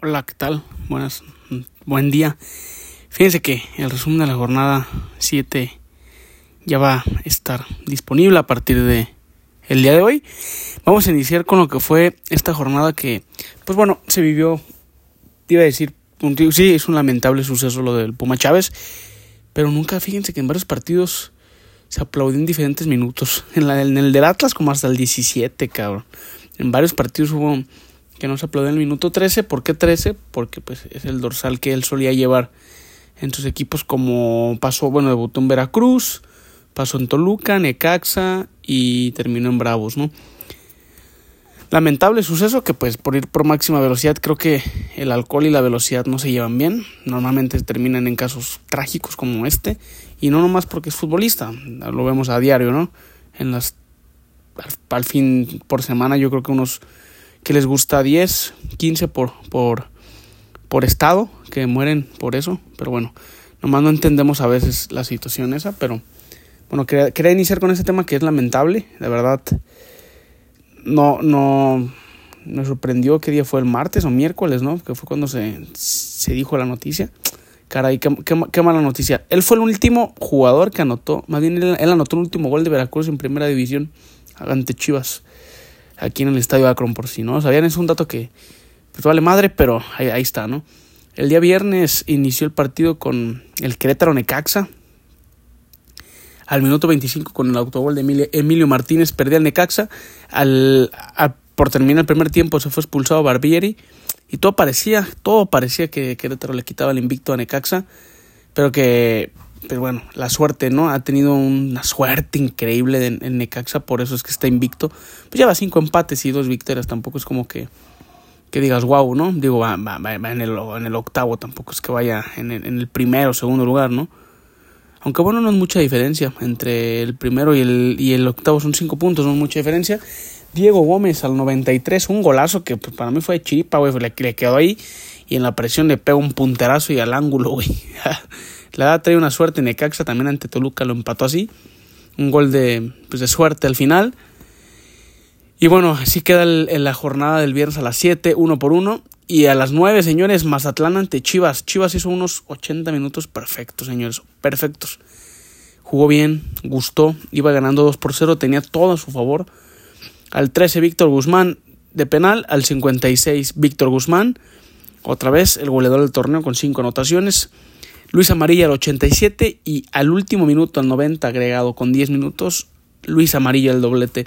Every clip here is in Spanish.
Hola, ¿qué tal? Buenas, buen día. Fíjense que el resumen de la jornada 7 ya va a estar disponible a partir de el día de hoy. Vamos a iniciar con lo que fue esta jornada que, pues bueno, se vivió, te iba a decir, sí, es un lamentable suceso lo del Puma Chávez, pero nunca, fíjense que en varios partidos se aplaudió en diferentes minutos. En, la, en el del Atlas como hasta el 17, cabrón. En varios partidos hubo que no se aplaudió en el minuto 13. ¿Por qué 13? Porque pues es el dorsal que él solía llevar en sus equipos como pasó, bueno, debutó en Veracruz, pasó en Toluca, Necaxa y terminó en Bravos, ¿no? Lamentable suceso que pues por ir por máxima velocidad creo que el alcohol y la velocidad no se llevan bien. Normalmente terminan en casos trágicos como este y no nomás porque es futbolista, lo vemos a diario, ¿no? En las al fin por semana yo creo que unos que les gusta 10, 15 por, por, por estado, que mueren por eso, pero bueno, nomás no entendemos a veces la situación esa, pero bueno, quería, quería iniciar con ese tema que es lamentable, de verdad, no, no, me sorprendió qué día fue el martes o miércoles, ¿no? Que fue cuando se, se dijo la noticia. Caray, qué, qué, mala noticia. Él fue el último jugador que anotó, más bien él, él anotó el último gol de Veracruz en primera división ante Chivas aquí en el estadio Akron por si no sabían, es un dato que pues vale madre, pero ahí, está, ¿no? El día viernes inició el partido con el Querétaro Necaxa. Al minuto 25 con el autogol de Emilio, Martínez perdía el Necaxa. Al, por terminar el primer tiempo se fue expulsado Barbieri. Y todo parecía, todo parecía que Querétaro le quitaba el invicto a Necaxa. Pero que pero bueno, la suerte, ¿no? Ha tenido una suerte increíble en, Necaxa, por eso es que está invicto. Pues lleva cinco empates y dos victorias, tampoco es como que, que digas wow, ¿no? Digo, va, va, va en, el, en, el, octavo, tampoco es que vaya en el, en el primero o segundo lugar, ¿no? Aunque bueno, no es mucha diferencia entre el primero y el, y el octavo, son cinco puntos, no es mucha diferencia. Diego Gómez al 93, un golazo que pues, para mí fue de chiripa, güey, le, le quedó ahí y en la presión le pega un punterazo y al ángulo, güey. La edad trae una suerte. Necaxa también ante Toluca lo empató así. Un gol de, pues de suerte al final. Y bueno, así queda en la jornada del viernes a las 7, uno por uno. Y a las 9, señores, Mazatlán ante Chivas. Chivas hizo unos 80 minutos perfectos, señores. Perfectos. Jugó bien, gustó, iba ganando 2 por 0, tenía todo a su favor. Al 13, Víctor Guzmán de penal. Al 56, Víctor Guzmán. Otra vez el goleador del torneo con 5 anotaciones. Luis Amarilla al 87 y al último minuto, al 90, agregado con 10 minutos, Luis Amarilla el doblete.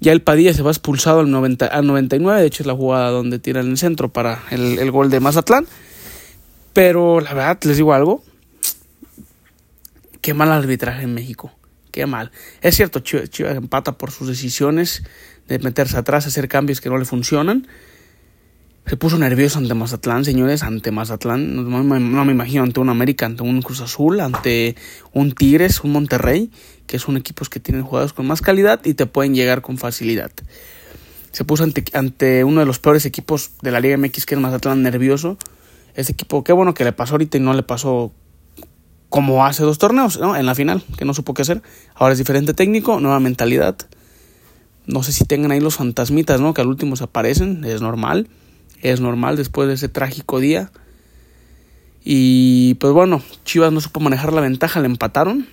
Ya el Padilla se va expulsado al, 90, al 99, de hecho es la jugada donde tiran el centro para el, gol de Mazatlán. Pero la verdad, les digo algo, qué mal arbitraje en México, qué mal. Es cierto, Chivas empata por sus decisiones de meterse atrás, hacer cambios que no le funcionan, se puso nervioso ante Mazatlán, señores, ante Mazatlán. No, me imagino ante un América, ante un Cruz Azul, ante un Tigres, un Monterrey, que son equipos que tienen jugadores con más calidad y te pueden llegar con facilidad. Se puso ante, ante uno de los peores equipos de la Liga MX, que es Mazatlán, nervioso. Ese equipo, qué bueno que le pasó ahorita y no le pasó como hace dos torneos, ¿no? En la final, que no supo qué hacer. Ahora es diferente técnico, nueva mentalidad. No sé si tengan ahí los fantasmitas, ¿no? Que al último se aparecen, es normal es normal después de ese trágico día. Y pues bueno, Chivas no supo manejar la ventaja, le empataron.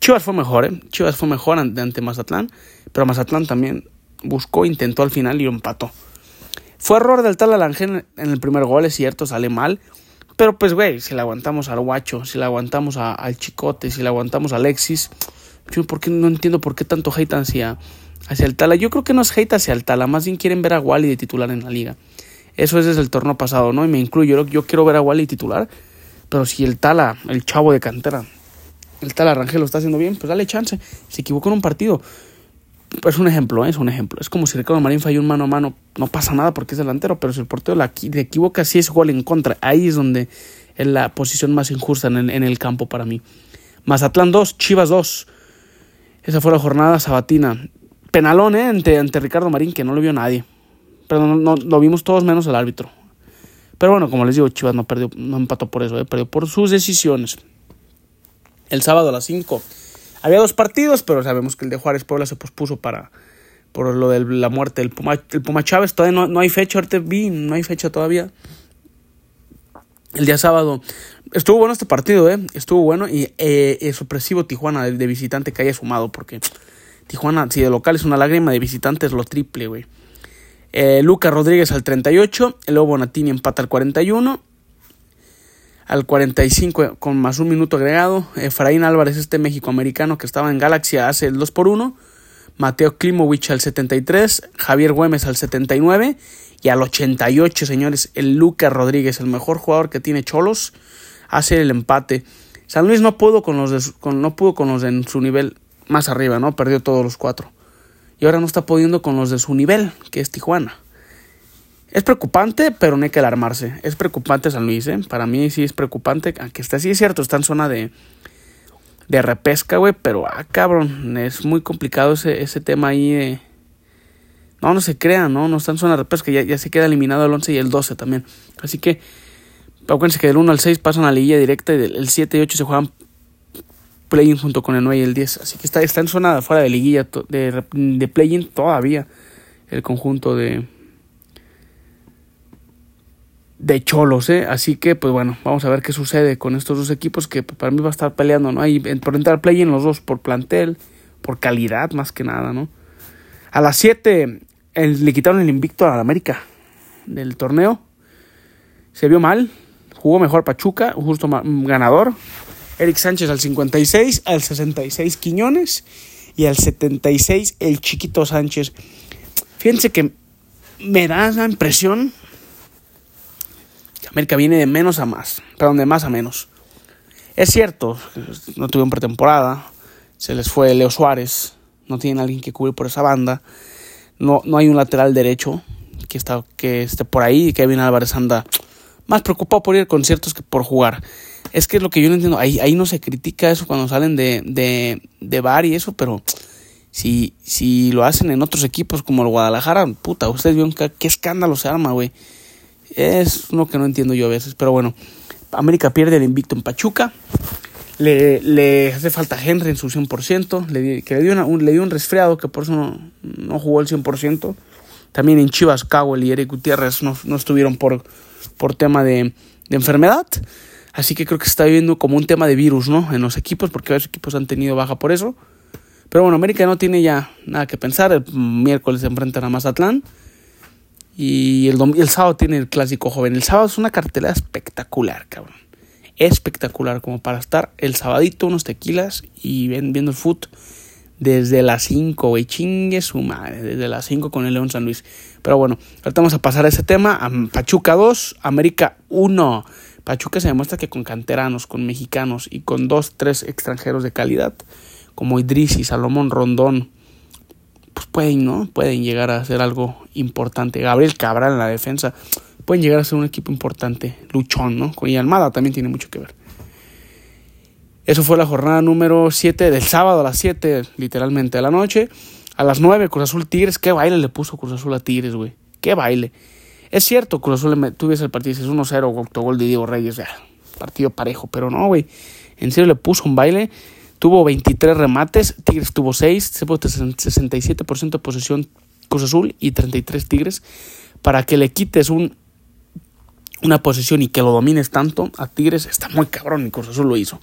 Chivas fue mejor, ¿eh? Chivas fue mejor ante, Mazatlán, pero Mazatlán también buscó, intentó al final y empató. Fue error del tal Alangén en el primer gol, es cierto, sale mal. Pero pues, güey, si le aguantamos al Guacho, si le aguantamos al Chicote, si le aguantamos a Alexis, yo ¿por qué, no entiendo por qué tanto hate hacia, hacia el Tala. Yo creo que no es hate hacia el Tala, más bien quieren ver a Wally de titular en la liga. Eso es desde el torneo pasado, ¿no? Y me incluyo, yo, quiero ver a Wally titular, pero si el Tala, el chavo de cantera, el Tala Rangel lo está haciendo bien, pues dale chance. Se equivocó en un partido. Es un ejemplo, ¿eh? es un ejemplo. Es como si Ricardo Marín falló un mano a mano, no pasa nada porque es delantero, pero si el portero la equivoca, sí es gol en contra. Ahí es donde es la posición más injusta en el, en el campo para mí. Mazatlán 2, Chivas 2. Esa fue la jornada sabatina. Penalón, ¿eh? Ante, ante Ricardo Marín, que no lo vio nadie. Pero no, lo vimos todos menos el árbitro. Pero bueno, como les digo, Chivas no perdió, no empató por eso, eh, perdió por sus decisiones. El sábado a las 5 había dos partidos, pero sabemos que el de Juárez Puebla se pospuso para, por lo de la muerte del Puma, el Puma Chávez. Todavía no, no hay fecha, ahorita vi, no hay fecha todavía. El día sábado. Estuvo bueno este partido, ¿eh? Estuvo bueno y eh, es sorpresivo Tijuana de, visitante que haya sumado, porque Tijuana, si de local es una lágrima, de visitante es lo triple, güey. Eh, Lucas Rodríguez al 38, el Lobo Bonatini empata al 41. Al 45 con más un minuto agregado, Efraín Álvarez, este México-americano que estaba en Galaxia, hace el 2 por 1. Mateo Klimovich al 73, Javier Güemes al 79 y al 88, señores, el Lucas Rodríguez, el mejor jugador que tiene Cholos, hace el empate. San Luis no pudo con los de, con, no pudo con los en su nivel más arriba, ¿no? Perdió todos los cuatro. Y ahora no está pudiendo con los de su nivel, que es Tijuana. Es preocupante, pero no hay que alarmarse. Es preocupante San Luis, ¿eh? Para mí sí es preocupante, aunque está sí es cierto, está en zona de, de repesca, güey, pero ah, cabrón, es muy complicado ese, ese tema ahí de no, no se crea, ¿no? No están en zona de repesca, ya, ya se queda eliminado el 11 y el 12 también. Así que, acuérdense que del 1 al 6 pasan a la liguilla directa y del 7 y 8 se juegan play-in junto con el 9 y el 10. Así que está, está en zona fuera de liguilla, de, de play-in todavía el conjunto de, de cholos, ¿eh? Así que, pues bueno, vamos a ver qué sucede con estos dos equipos que para mí va a estar peleando, ¿no? Por entrar play-in los dos por plantel, por calidad más que nada, ¿no? A las 7 le quitaron el invicto a la América del torneo. Se vio mal. Jugó mejor Pachuca, justo ganador. Eric Sánchez al 56, al 66 Quiñones y al 76 el chiquito Sánchez. Fíjense que me da la impresión que América viene de menos a más, perdón, de más a menos. Es cierto, no tuvieron pretemporada, se les fue Leo Suárez, no tienen alguien que cubrir por esa banda no, no hay un lateral derecho que, está, que esté por ahí. Kevin Álvarez anda más preocupado por ir a conciertos que por jugar. Es que es lo que yo no entiendo. Ahí, ahí no se critica eso cuando salen de, de, de bar y eso, pero si, si lo hacen en otros equipos como el Guadalajara, puta, ustedes vieron qué, qué escándalo se arma, güey. Es lo que no entiendo yo a veces. Pero bueno, América pierde el invicto en Pachuca. Le, le hace falta Henry en su 100%, le, que le dio, un, le dio un resfriado que por eso no, no jugó el 100%. También en Chivas, Cowell y Eric Gutiérrez no, no estuvieron por, por tema de, de, enfermedad. Así que creo que se está viviendo como un tema de virus, ¿no? En los equipos, porque varios equipos han tenido baja por eso. Pero bueno, América no tiene ya nada que pensar. El miércoles se enfrentan a Mazatlán. Y el, el sábado tiene el clásico joven. El sábado es una cartelera espectacular, cabrón espectacular como para estar el sabadito unos tequilas y viendo el foot desde las 5, güey, chingue su madre, desde las 5 con el León San Luis. Pero bueno, ahorita vamos a pasar a ese tema, Pachuca 2, América 1. Pachuca se demuestra que con canteranos, con mexicanos y con dos, tres extranjeros de calidad, como Idris y Salomón Rondón, pues pueden, ¿no? Pueden llegar a hacer algo importante. Gabriel Cabral en la defensa pueden llegar a ser un equipo importante, luchón, ¿no? Y Almada también tiene mucho que ver. Eso fue la jornada número 7 del sábado a las 7, literalmente, de la noche. A las 9, Cruz Azul Tigres. Qué baile le puso Cruz Azul a Tigres, güey. Qué baile. Es cierto, Cruz Azul, tú ves el partido, es 1-0, autogol de Diego Reyes. Ya, partido parejo, pero no, güey. En serio le puso un baile. Tuvo 23 remates, Tigres tuvo 6, se puso 67% de posesión Cruz Azul y 33 Tigres. Para que le quites un una posesión y que lo domines tanto a Tigres está muy cabrón y Cruz Azul lo hizo.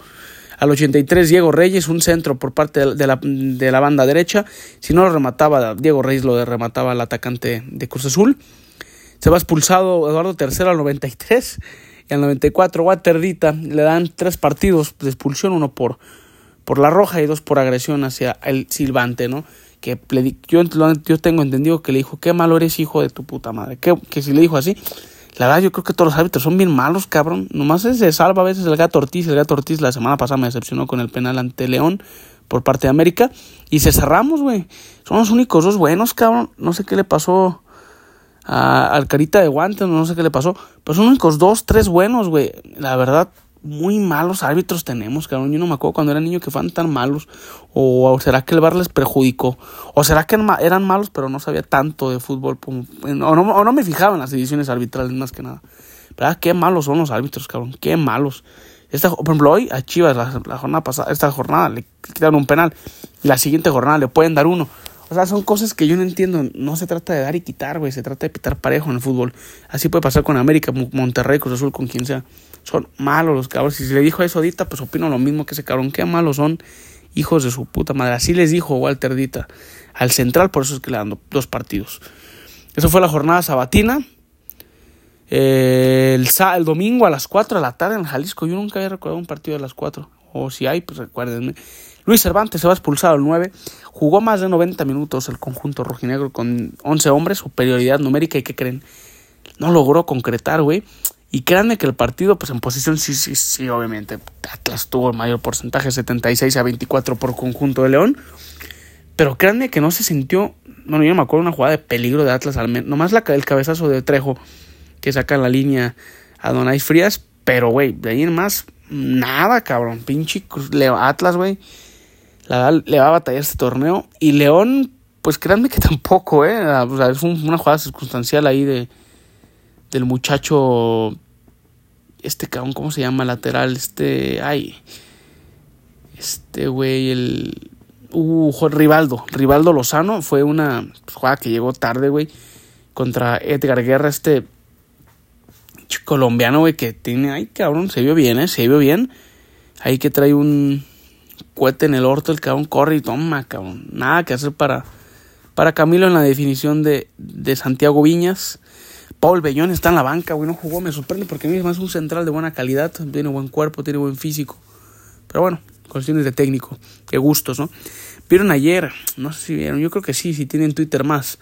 Al 83 Diego Reyes, un centro por parte de la, de la banda derecha. Si no lo remataba, Diego Reyes lo remataba al atacante de Cruz Azul. Se va expulsado Eduardo III al 93 y al 94 Waterdita le dan tres partidos de expulsión, uno por, por la roja y dos por agresión hacia el silbante, ¿no? Que yo, yo tengo entendido que le dijo, qué malo eres hijo de tu puta madre. Que, que si le dijo así, la verdad, yo creo que todos los árbitros son bien malos, cabrón. Nomás se salva a veces el gato Ortiz. El gato Ortiz la semana pasada me decepcionó con el penal ante León por parte de América. Y se cerramos, güey. Son los únicos dos buenos, cabrón. No sé qué le pasó a, al carita de guantes, no sé qué le pasó. Pero son únicos dos, tres buenos, güey. La verdad, muy malos árbitros tenemos, cabrón. Yo no me acuerdo cuando era niño que fueran tan malos. O, será que el bar les perjudicó. O será que eran malos, pero no sabía tanto de fútbol. o, no, no, me fijaba en las ediciones arbitrales más que nada. Pero ah, qué malos son los árbitros, cabrón. Qué malos. Esta, por ejemplo, hoy a Chivas, la, jornada pasada, esta jornada le quitaron un penal. Y la siguiente jornada le pueden dar uno. O sea, son cosas que yo no entiendo. No se trata de dar y quitar, güey. Se trata de pitar parejo en el fútbol. Así puede pasar con América, Monterrey, Cruz Azul, con quien sea. Son malos los cabros. Si le dijo eso a pues opino lo mismo que ese cabrón. Qué malos son. Hijos de su puta madre. Así les dijo Walter Dita al central. Por eso es que le dan dos partidos. Eso fue la jornada sabatina. Eh, el, el, domingo a las 4 de la tarde en Jalisco. Yo nunca había recordado un partido de las 4. O si hay, pues recuérdenme. Luis Cervantes se va expulsado al 9. Jugó más de 90 minutos el conjunto rojinegro con 11 hombres, superioridad numérica. ¿Y qué creen? No logró concretar, güey. Y créanme que el partido, pues en posición, sí, sí, sí, obviamente. Atlas tuvo el mayor porcentaje, 76 a 24 por conjunto de León. Pero créanme que no se sintió. Bueno, yo me acuerdo una jugada de peligro de Atlas al menos. Nomás la, el cabezazo de Trejo que saca la línea a Donay Frías. Pero, güey, de ahí en más, nada, cabrón. Pinche Atlas, güey le va a batallar este torneo. Y León, pues créanme que tampoco, ¿eh? O sea, es una jugada circunstancial ahí de del muchacho, este cabrón, ¿cómo se llama? Lateral, este, ay, este güey, el, uh, Rivaldo, Rivaldo Lozano, fue una jugada que llegó tarde, güey, contra Edgar Guerra, este colombiano, güey, que tiene, ay, cabrón, se vio bien, ¿eh? Se vio bien, ahí que trae un, cuete en el orto, el cabrón corre y toma, cabrón. Nada que hacer para, para Camilo en la definición de, de Santiago Viñas. Paul Bellón está en la banca, güey, no jugó, me sorprende porque a es un central de buena calidad, tiene buen cuerpo, tiene buen físico. Pero bueno, cuestiones de técnico, de gustos, ¿no? Vieron ayer, no sé si vieron, yo creo que sí, si tienen Twitter más,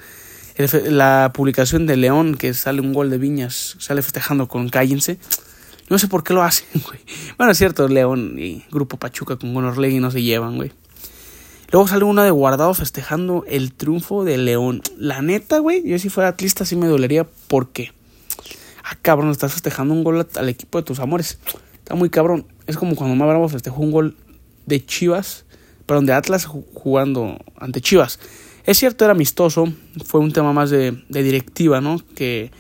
la publicación de León que sale un gol de Viñas, sale festejando con Cállense. No sé por qué lo hacen, güey. Bueno, es cierto, León y Grupo Pachuca con Gonorlegui no se llevan, güey. Luego sale una de Guardado festejando el triunfo de León. La neta, güey, yo si fuera atlista sí me dolería. ¿Por qué? Ah, cabrón, estás festejando un gol al equipo de tus amores. Está muy cabrón. Es como cuando Omar Bravo festejó un gol de Chivas, perdón, de Atlas jugando ante Chivas. Es cierto, era amistoso. Fue un tema más de, de directiva, ¿no? Que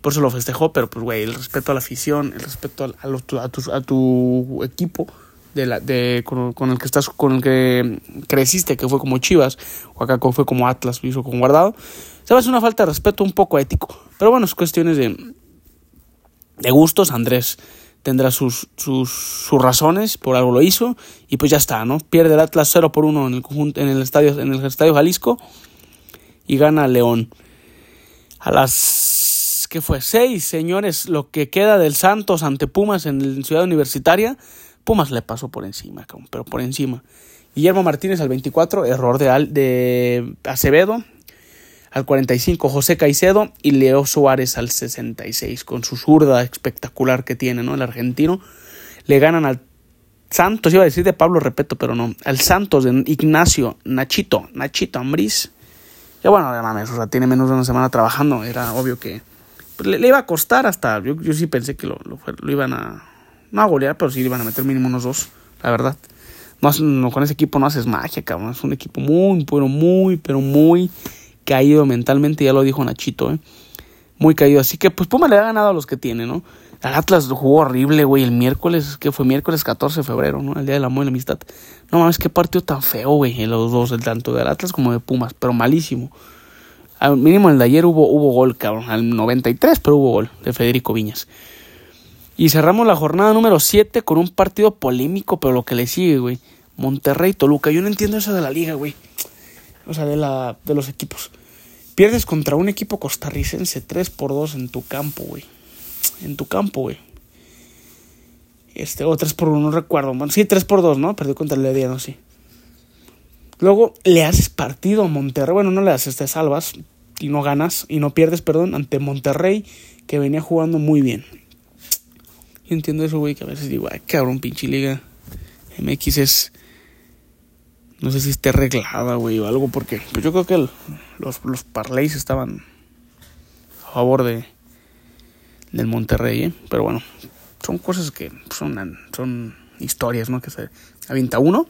por eso lo festejó, pero pues, güey, el respeto a la afición, el respeto a, a, tu, equipo con, el que estás, con el que creciste, que fue como Chivas, o acá fue como Atlas, hizo con Guardado. Se una falta de respeto un poco ético. Pero bueno, es cuestiones de, de gustos. Andrés tendrá sus, sus, razones, por algo lo hizo, y pues ya está, ¿no? Pierde el Atlas 0 por 1 en el, en el, estadio, en el estadio Jalisco y gana León. A las que fue seis, señores, lo que queda del Santos ante Pumas en Ciudad Universitaria, Pumas le pasó por encima, pero por encima. Guillermo Martínez al 24, error de, de Acevedo. Al 45, José Caicedo. Y Leo Suárez al 66, con su zurda espectacular que tiene, ¿no? El argentino. Le ganan al Santos, iba a decir de Pablo Repeto, pero no. Al Santos de Ignacio Nachito, Nachito Ambriz. Que bueno, mames, o sea, tiene menos de una semana trabajando. Era obvio que le, iba a costar hasta. Yo, yo sí pensé que lo, lo, iban a. No a golear, pero sí le iban a meter mínimo unos dos, la verdad. No, con ese equipo no haces magia, cabrón. Es un equipo muy, pero muy, pero muy caído mentalmente. Ya lo dijo Nachito, ¿eh? Muy caído. Así que, pues Puma le ha ganado a los que tiene, ¿no? El Atlas jugó horrible, güey, el miércoles, que fue miércoles 14 de febrero, ¿no? El día del amor y la amistad. No mames, qué partido tan feo, güey, los dos, tanto del Atlas como de Pumas, pero malísimo. Al mínimo el de ayer hubo, hubo gol, cabrón. Al 93, pero hubo gol de Federico Viñas. Y cerramos la jornada número 7 con un partido polémico, pero lo que le sigue, güey. Monterrey Toluca. Yo no entiendo eso de la liga, güey. O sea, de, la, de los equipos. Pierdes contra un equipo costarricense 3 por 2 en tu campo, güey. En tu campo, güey. Este, o 3 por 1, no recuerdo. Bueno, sí, 3 por 2, ¿no? Perdió contra el no sí. Luego le haces partido a Monterrey. Bueno, no le haces, te salvas y no ganas y no pierdes, perdón, ante Monterrey que venía jugando muy bien. Yo entiendo eso, güey, que a veces digo, ay, cabrón, pinche liga. MX es. No sé si esté arreglada, güey, o algo, porque pues yo creo que los, los parlays estaban a favor de del Monterrey, ¿eh? Pero bueno, son cosas que son, son historias, ¿no? Que se avienta uno.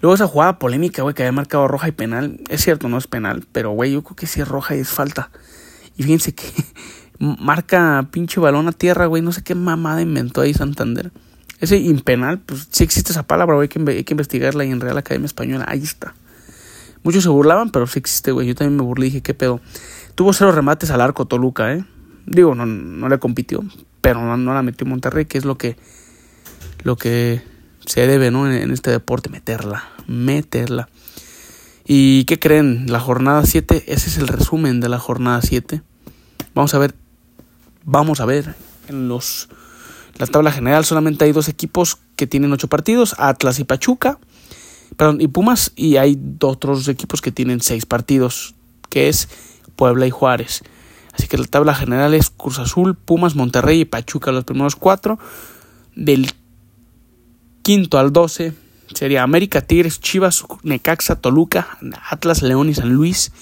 Luego esa jugada polémica, güey, que había marcado roja y penal. Es cierto, no es penal, pero, güey, yo creo que sí es roja y es falta. Y fíjense que marca pinche balón a tierra, güey. No sé qué mamada inventó ahí Santander. Ese impenal, pues sí existe esa palabra, güey. Hay que, hay que investigarla y en Real Academia Española. Ahí está. Muchos se burlaban, pero sí existe, güey. Yo también me burlé y dije, ¿qué pedo? Tuvo cero remates al arco Toluca, ¿eh? Digo, no, no le compitió, pero no, no la metió Monterrey, que es lo que, lo que se debe, ¿no? En, este deporte, meterla, meterla. ¿Y qué creen? La jornada 7, ese es el resumen de la jornada 7. Vamos a ver, vamos a ver en los la tabla general solamente hay dos equipos que tienen ocho partidos, Atlas y Pachuca, perdón, y Pumas, y hay otros equipos que tienen seis partidos, que es Puebla y Juárez. Así que la tabla general es Cruz Azul, Pumas, Monterrey y Pachuca, los primeros cuatro. Del quinto al doce sería América, Tigres, Chivas, Necaxa, Toluca, Atlas, León y San Luis.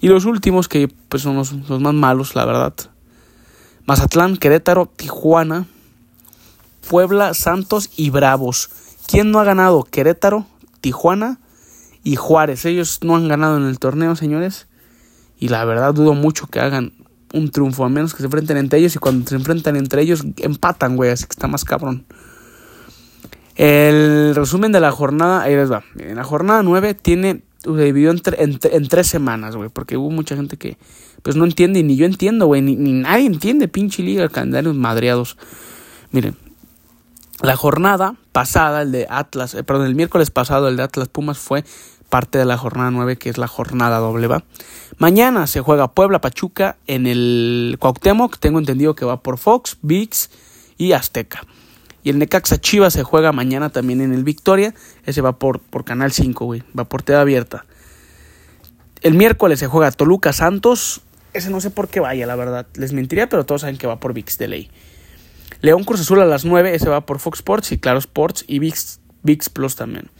Y los últimos, que pues son los, los más malos, la verdad. Mazatlán, Querétaro, Tijuana, Puebla, Santos y Bravos. ¿Quién no ha ganado? Querétaro, Tijuana y Juárez. Ellos no han ganado en el torneo, señores. Y la verdad dudo mucho que hagan un triunfo, a menos que se enfrenten entre ellos. Y cuando se enfrentan entre ellos, empatan, güey. Así que está más cabrón. El resumen de la jornada, ahí les va. En la jornada 9 tiene, se dividió en, tres semanas, güey. Porque hubo mucha gente que, pues no entiende, y ni yo entiendo, güey. Ni, ni, nadie entiende, pinche liga, calendarios madreados. Miren, la jornada pasada, el de Atlas, eh, perdón, el miércoles pasado, el de Atlas Pumas fue parte de la jornada 9, que es la jornada doble, ¿va? Mañana se juega Puebla Pachuca en el Cuauhtémoc, tengo entendido que va por Fox, VIX y Azteca. Y el Necaxa Chivas se juega mañana también en el Victoria, ese va por, por Canal 5, güey, va por TV abierta. El miércoles se juega Toluca Santos, ese no sé por qué vaya, la verdad, les mentiría, pero todos saben que va por VIX de ley. León Cruz Azul a las 9, ese va por Fox Sports y Claro Sports y VIX, VIX Plus también.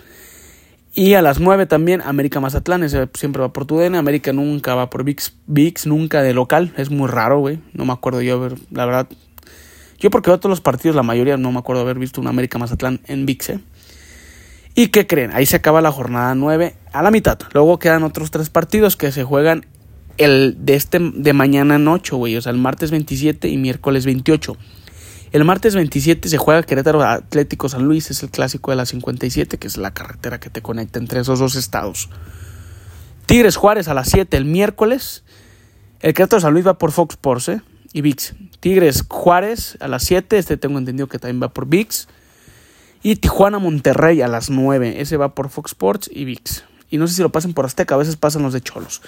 Y a las 9 también América Mazatlán, ese siempre va por TUDN, América nunca va por VIX, VIX nunca de local, es muy raro, güey, no me acuerdo yo, la verdad. Yo porque veo todos los partidos, la mayoría no me acuerdo haber visto un América Mazatlán en VIX, ¿eh? ¿Y qué creen? Ahí se acaba la jornada 9 a la mitad. Luego quedan otros tres partidos que se juegan el de este de mañana en 8, güey, o sea, el martes 27 y miércoles 28. El martes 27 se juega Querétaro Atlético San Luis, es el clásico de la 57, que es la carretera que te conecta entre esos dos estados. Tigres Juárez a las 7 el miércoles. El Querétaro San Luis va por Fox Sports ¿eh? Y VIX. Tigres Juárez a las 7, este tengo entendido que también va por VIX. Y Tijuana Monterrey a las 9, ese va por Fox Sports y VIX. Y no sé si lo pasen por Azteca, a veces pasan los de Cholos.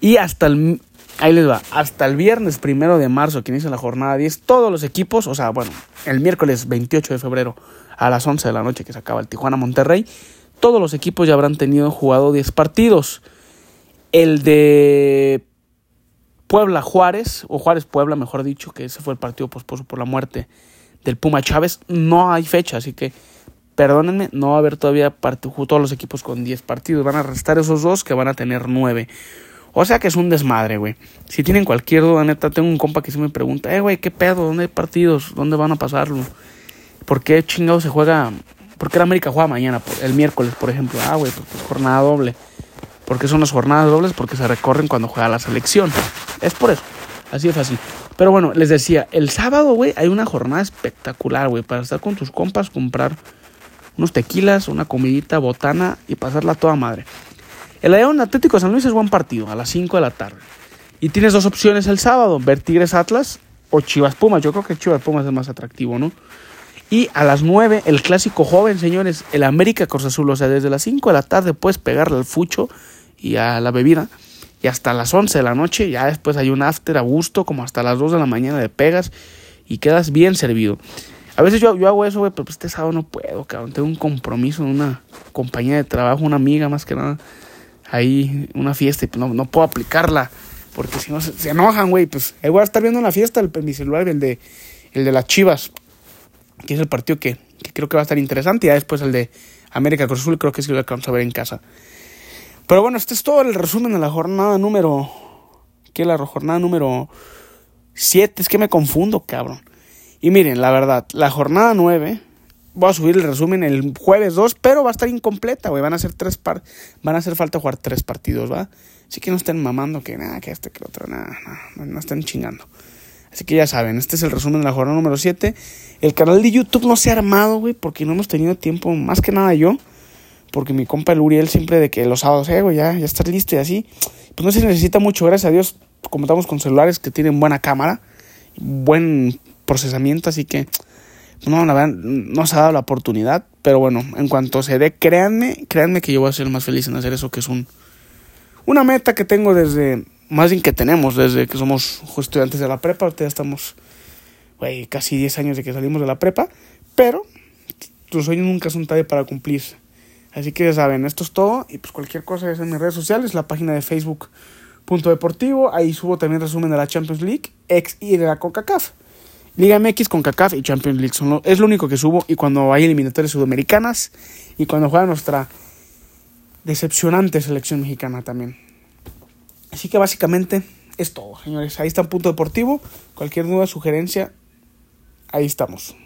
Y hasta el Ahí les va. Hasta el viernes primero de marzo, que inicia la jornada 10, todos los equipos, o sea, bueno, el miércoles 28 de febrero a las 11 de la noche que se acaba el Tijuana Monterrey, todos los equipos ya habrán tenido jugado 10 partidos. El de Puebla Juárez, o Juárez Puebla, mejor dicho, que ese fue el partido pospuesto por la muerte del Puma Chávez, no hay fecha, así que perdónenme, no va a haber todavía todos los equipos con 10 partidos, van a restar esos dos que van a tener 9. O sea que es un desmadre, güey. Si tienen cualquier duda, neta, tengo un compa que se me pregunta, eh, güey, ¿qué pedo? ¿Dónde hay partidos? ¿Dónde van a pasarlo? ¿Por qué chingado se juega? ¿Por qué la América juega mañana? El miércoles, por ejemplo. Ah, güey, pues, jornada doble. ¿Por qué son las jornadas dobles? Porque se recorren cuando juega la selección. Es por eso. Así de fácil. Pero bueno, les decía, el sábado, güey, hay una jornada espectacular, güey, para estar con tus compas, comprar unos tequilas, una comidita, botana y pasarla toda madre. El León Atlético de San Luis es buen partido, a las 5 de la tarde. Y tienes dos opciones el sábado, ver Tigres Atlas o Chivas Pumas. Yo creo que Chivas Pumas es más atractivo, ¿no? Y a las 9, el clásico joven, señores, el América Cruz Azul. O sea, desde las 5 de la tarde puedes pegarle al fucho y a la bebida. Y hasta las 11 de la noche, ya después hay un after a gusto, como hasta las 2 de la mañana de pegas y quedas bien servido. A veces yo, yo hago eso, güey, pero pues este sábado no puedo, cabrón. Tengo un compromiso una compañía de trabajo, una amiga más que nada ahí una fiesta y pues no, no puedo aplicarla porque si no se, enojan, güey. Pues ahí voy a estar viendo una fiesta el, mi celular, el de, el de las Chivas, que es el partido que, creo que va a estar interesante. Y ya después el de América Cruz Azul, creo que sí lo vamos a ver en casa. Pero bueno, este es todo el resumen de la jornada número. ¿Qué la jornada número 7? Es que me confundo, cabrón. Y miren, la verdad, la jornada 9 voy a subir el resumen el jueves 2, pero va a estar incompleta, güey. Van a ser tres par van a hacer falta jugar tres partidos, ¿va? Así que no estén mamando que nada, que este, que otro, nada, no, no estén chingando. Así que ya saben, este es el resumen de la jornada número 7. El canal de YouTube no se ha armado, güey, porque no hemos tenido tiempo, más que nada yo. Porque mi compa el Uriel siempre de que los sábados, eh, güey, ya, ya estás listo y así. Pues no se necesita mucho, gracias a Dios, como estamos con celulares que tienen buena cámara, buen procesamiento, así que no, la verdad, no se ha dado la oportunidad, pero bueno, en cuanto se dé, créanme, créanme que yo voy a ser más feliz en hacer eso, que es un una meta que tengo desde, más bien que tenemos desde que somos estudiantes de la prepa, ahorita ya estamos, güey, casi 10 años de que salimos de la prepa, pero tus sueños nunca son tarde para cumplirse. Así que ya saben, esto es todo. Y pues cualquier cosa es en mis redes sociales, la página de Facebook punto deportivo. Ahí subo también resumen de la Champions League, ex y de la CONCACAF. Liga MX, CONCACAF y Champions League. Son es lo único que subo. Y cuando hay eliminatorias sudamericanas y cuando juega nuestra decepcionante selección mexicana también. Así que básicamente es todo, señores. Ahí está un punto deportivo. Cualquier duda, sugerencia, ahí estamos.